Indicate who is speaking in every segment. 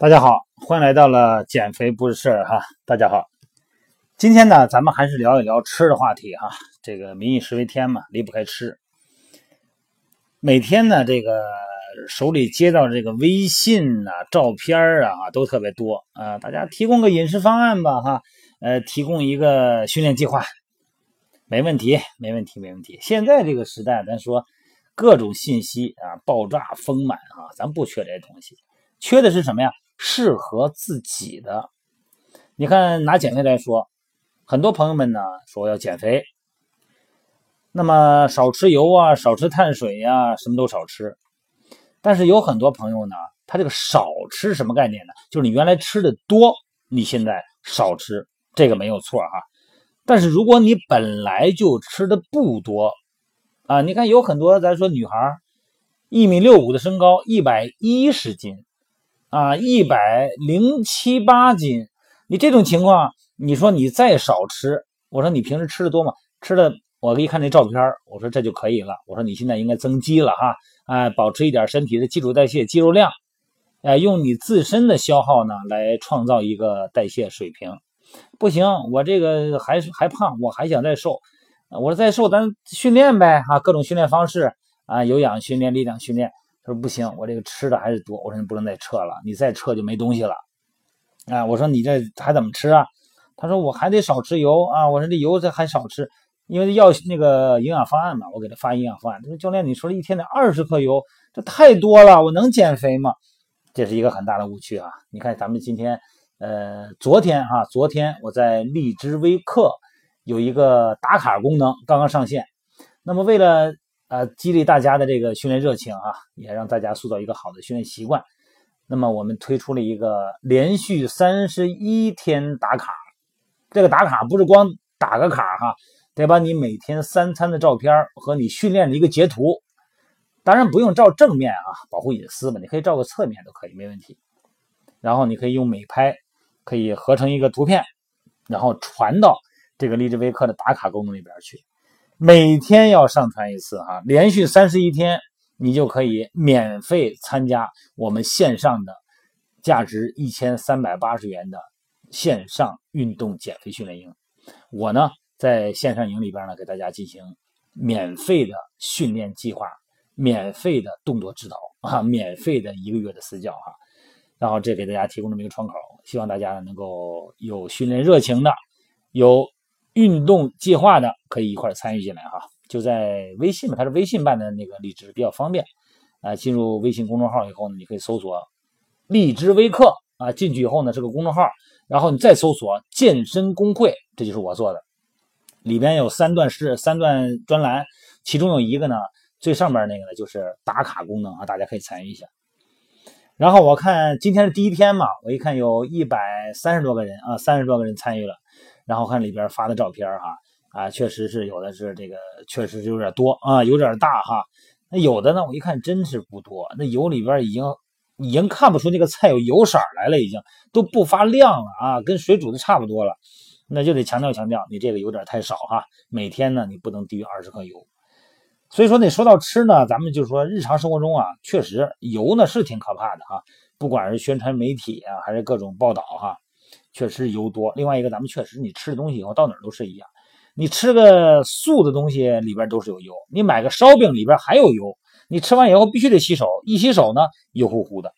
Speaker 1: 大家好，欢迎来到了减肥不是事儿哈。大家好，今天呢，咱们还是聊一聊吃的话题哈。这个民以食为天嘛，离不开吃。每天呢，这个手里接到这个微信啊、照片啊，都特别多啊。大家提供个饮食方案吧哈，呃，提供一个训练计划，没问题，没问题，没问题。现在这个时代，咱说各种信息啊，爆炸丰满啊，咱不缺这些东西，缺的是什么呀？适合自己的，你看拿减肥来说，很多朋友们呢说要减肥，那么少吃油啊，少吃碳水呀，什么都少吃。但是有很多朋友呢，他这个少吃什么概念呢？就是你原来吃的多，你现在少吃，这个没有错哈。但是如果你本来就吃的不多啊，你看有很多咱说女孩一米六五的身高，一百一十斤。啊，一百零七八斤，你这种情况，你说你再少吃，我说你平时吃的多吗？吃的，我一看那照片，我说这就可以了。我说你现在应该增肌了哈，哎，保持一点身体的基础代谢、肌肉量，哎，用你自身的消耗呢来创造一个代谢水平。不行，我这个还还胖，我还想再瘦。我说再瘦，咱训练呗，哈，各种训练方式啊，有氧训练、力量训练。他说不行，我这个吃的还是多。我说你不能再撤了，你再撤就没东西了。啊，我说你这还怎么吃啊？他说我还得少吃油啊。我说这油这还少吃，因为要那个营养方案嘛。我给他发营养方案。他说教练，你说了一天得二十克油，这太多了，我能减肥吗？这是一个很大的误区啊！你看咱们今天，呃，昨天哈，昨天我在荔枝微课有一个打卡功能刚刚上线，那么为了。呃，激励大家的这个训练热情啊，也让大家塑造一个好的训练习惯。那么我们推出了一个连续三十一天打卡，这个打卡不是光打个卡哈，得把你每天三餐的照片和你训练的一个截图，当然不用照正面啊，保护隐私嘛，你可以照个侧面都可以，没问题。然后你可以用美拍，可以合成一个图片，然后传到这个励志微课的打卡功能里边去。每天要上传一次哈，连续三十一天，你就可以免费参加我们线上的价值一千三百八十元的线上运动减肥训练营。我呢，在线上营里边呢，给大家进行免费的训练计划，免费的动作指导啊，免费的一个月的私教哈。然后这给大家提供这么一个窗口，希望大家能够有训练热情的，有。运动计划的可以一块参与进来哈，就在微信嘛，它是微信办的那个荔枝比较方便啊。进入微信公众号以后呢，你可以搜索“荔枝微课”啊，进去以后呢是个公众号，然后你再搜索“健身工会”，这就是我做的。里边有三段式三段专栏，其中有一个呢，最上面那个呢就是打卡功能啊，大家可以参与一下。然后我看今天是第一天嘛，我一看有一百三十多个人啊，三十多个人参与了。然后看里边发的照片哈啊，确实是有的是这个，确实是有点多啊，有点大哈。那有的呢，我一看真是不多。那油里边已经已经看不出那个菜有油色来了，已经都不发亮了啊，跟水煮的差不多了。那就得强调强调，你这个有点太少哈。每天呢，你不能低于二十克油。所以说，你说到吃呢，咱们就是说日常生活中啊，确实油呢是挺可怕的哈。不管是宣传媒体啊，还是各种报道哈。确实油多，另外一个咱们确实你吃的东西以后到哪儿都是一样，你吃个素的东西里边都是有油，你买个烧饼里边还有油，你吃完以后必须得洗手，一洗手呢油乎乎的。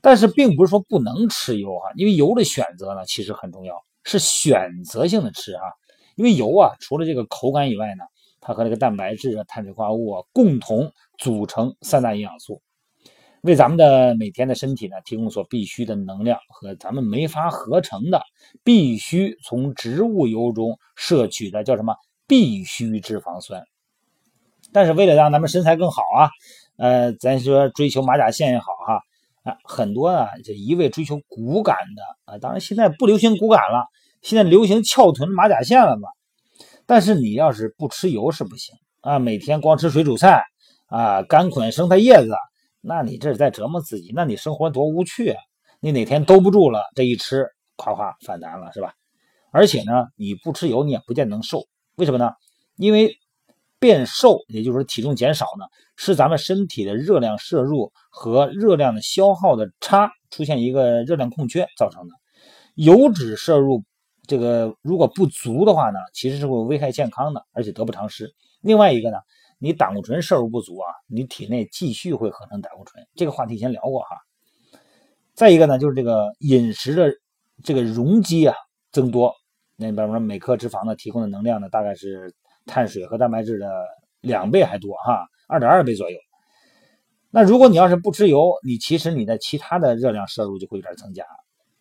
Speaker 1: 但是并不是说不能吃油哈，因为油的选择呢其实很重要，是选择性的吃啊。因为油啊除了这个口感以外呢，它和这个蛋白质啊、碳水化合物啊共同组成三大营养素。为咱们的每天的身体呢提供所必须的能量和咱们没法合成的必须从植物油中摄取的叫什么必需脂肪酸？但是为了让咱们身材更好啊，呃，咱说追求马甲线也好哈啊，很多啊这一味追求骨感的啊，当然现在不流行骨感了，现在流行翘臀马甲线了嘛。但是你要是不吃油是不行啊，每天光吃水煮菜啊，干捆生菜叶子。那你这是在折磨自己，那你生活多无趣啊！你哪天兜不住了，这一吃，夸夸反弹了，是吧？而且呢，你不吃油，你也不见能瘦，为什么呢？因为变瘦，也就是说体重减少呢，是咱们身体的热量摄入和热量的消耗的差出现一个热量空缺造成的。油脂摄入这个如果不足的话呢，其实是会危害健康的，而且得不偿失。另外一个呢，你胆固醇摄入不足啊，你体内继续会合成胆固醇。这个话题先聊过哈。再一个呢，就是这个饮食的这个容积啊增多，那比方说每克脂肪呢提供的能量呢，大概是碳水和蛋白质的两倍还多哈，二点二倍左右。那如果你要是不吃油，你其实你的其他的热量摄入就会有点增加。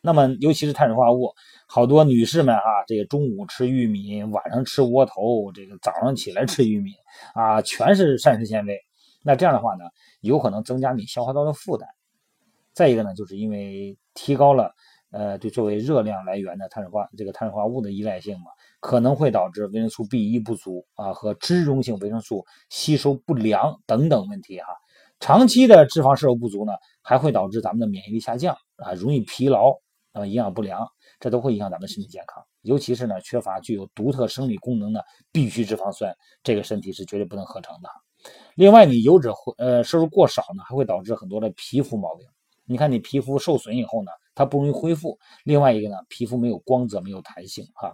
Speaker 1: 那么尤其是碳水化合物，好多女士们啊，这个中午吃玉米，晚上吃窝头，这个早上起来吃玉米啊，全是膳食纤维。那这样的话呢，有可能增加你消化道的负担。再一个呢，就是因为提高了，呃，对作为热量来源的碳水化这个碳水化合物的依赖性嘛，可能会导致维生素 B 一不足啊和脂溶性维生素吸收不良等等问题哈。长期的脂肪摄入不足呢，还会导致咱们的免疫力下降啊，容易疲劳啊，营养不良，这都会影响咱们身体健康。尤其是呢，缺乏具有独特生理功能的必需脂肪酸，这个身体是绝对不能合成的。另外，你油脂会呃摄入过少呢，还会导致很多的皮肤毛病。你看，你皮肤受损以后呢，它不容易恢复。另外一个呢，皮肤没有光泽，没有弹性，哈。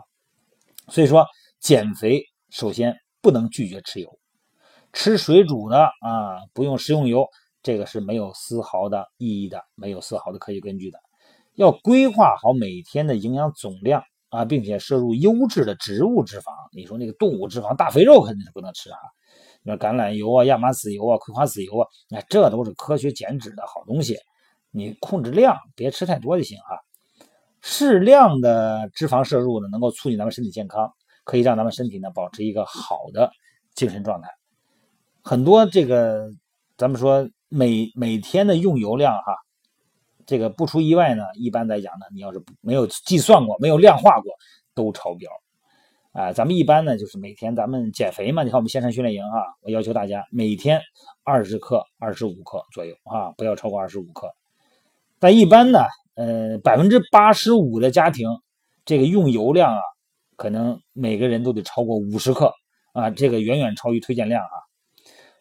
Speaker 1: 所以说，减肥首先不能拒绝吃油，吃水煮的啊，不用食用油，这个是没有丝毫的意义的，没有丝毫的科学根据的。要规划好每天的营养总量啊，并且摄入优质的植物脂肪。你说那个动物脂肪、大肥肉肯定是不能吃啊。那橄榄油啊、亚麻籽油啊、葵花籽油啊，那这都是科学减脂的好东西。你控制量，别吃太多就行哈。适量的脂肪摄入呢，能够促进咱们身体健康，可以让咱们身体呢保持一个好的精神状态。很多这个，咱们说每每天的用油量哈，这个不出意外呢，一般来讲呢，你要是没有计算过、没有量化过，都超标。啊，咱们一般呢就是每天咱们减肥嘛，你看我们线上训练营哈，我要求大家每天二十克、二十五克左右啊，不要超过二十五克。但一般呢，呃，百分之八十五的家庭，这个用油量啊，可能每个人都得超过五十克啊，这个远远超于推荐量啊。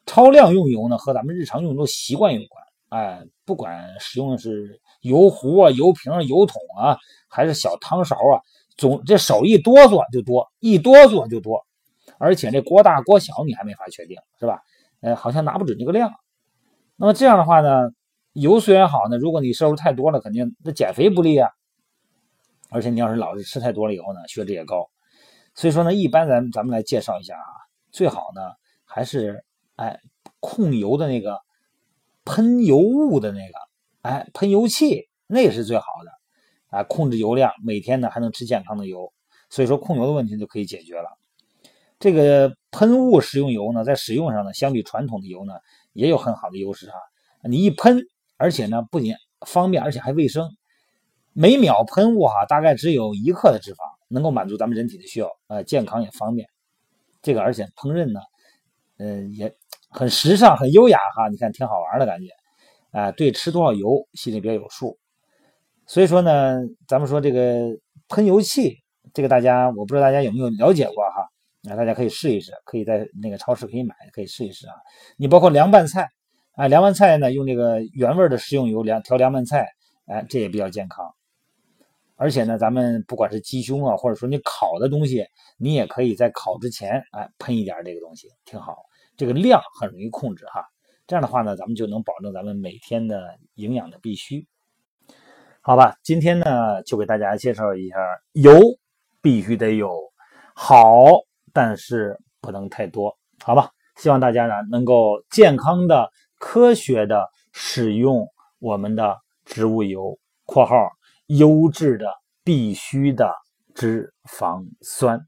Speaker 1: 超量用油呢，和咱们日常用油习惯有关。哎，不管使用的是油壶啊、油瓶、油桶啊，还是小汤勺啊，总这手一哆嗦就多，一哆嗦就多，而且这锅大锅小你还没法确定，是吧？呃，好像拿不准这个量。那么这样的话呢？油虽然好呢，如果你摄入太多了，肯定那减肥不利啊。而且你要是老是吃太多了以后呢，血脂也高。所以说呢，一般咱咱们来介绍一下啊，最好呢还是哎控油的那个喷油雾的那个哎喷油器，那是最好的啊。控制油量，每天呢还能吃健康的油，所以说控油的问题就可以解决了。这个喷雾食用油呢，在使用上呢，相比传统的油呢，也有很好的优势啊。你一喷。而且呢，不仅方便，而且还卫生。每秒喷雾哈，大概只有一克的脂肪，能够满足咱们人体的需要，呃，健康也方便。这个而且烹饪呢，嗯，也很时尚，很优雅哈。你看，挺好玩的感觉，啊，对，吃多少油心里边有数。所以说呢，咱们说这个喷油器，这个大家我不知道大家有没有了解过哈，那大家可以试一试，可以在那个超市可以买，可以试一试啊。你包括凉拌菜。啊，凉拌菜呢，用这个原味的食用油凉调凉拌菜，哎，这也比较健康。而且呢，咱们不管是鸡胸啊，或者说你烤的东西，你也可以在烤之前，哎，喷一点这个东西，挺好。这个量很容易控制哈。这样的话呢，咱们就能保证咱们每天的营养的必须。好吧，今天呢，就给大家介绍一下油必须得有，好，但是不能太多，好吧？希望大家呢能够健康的。科学的使用我们的植物油（括号优质的必须的脂肪酸）。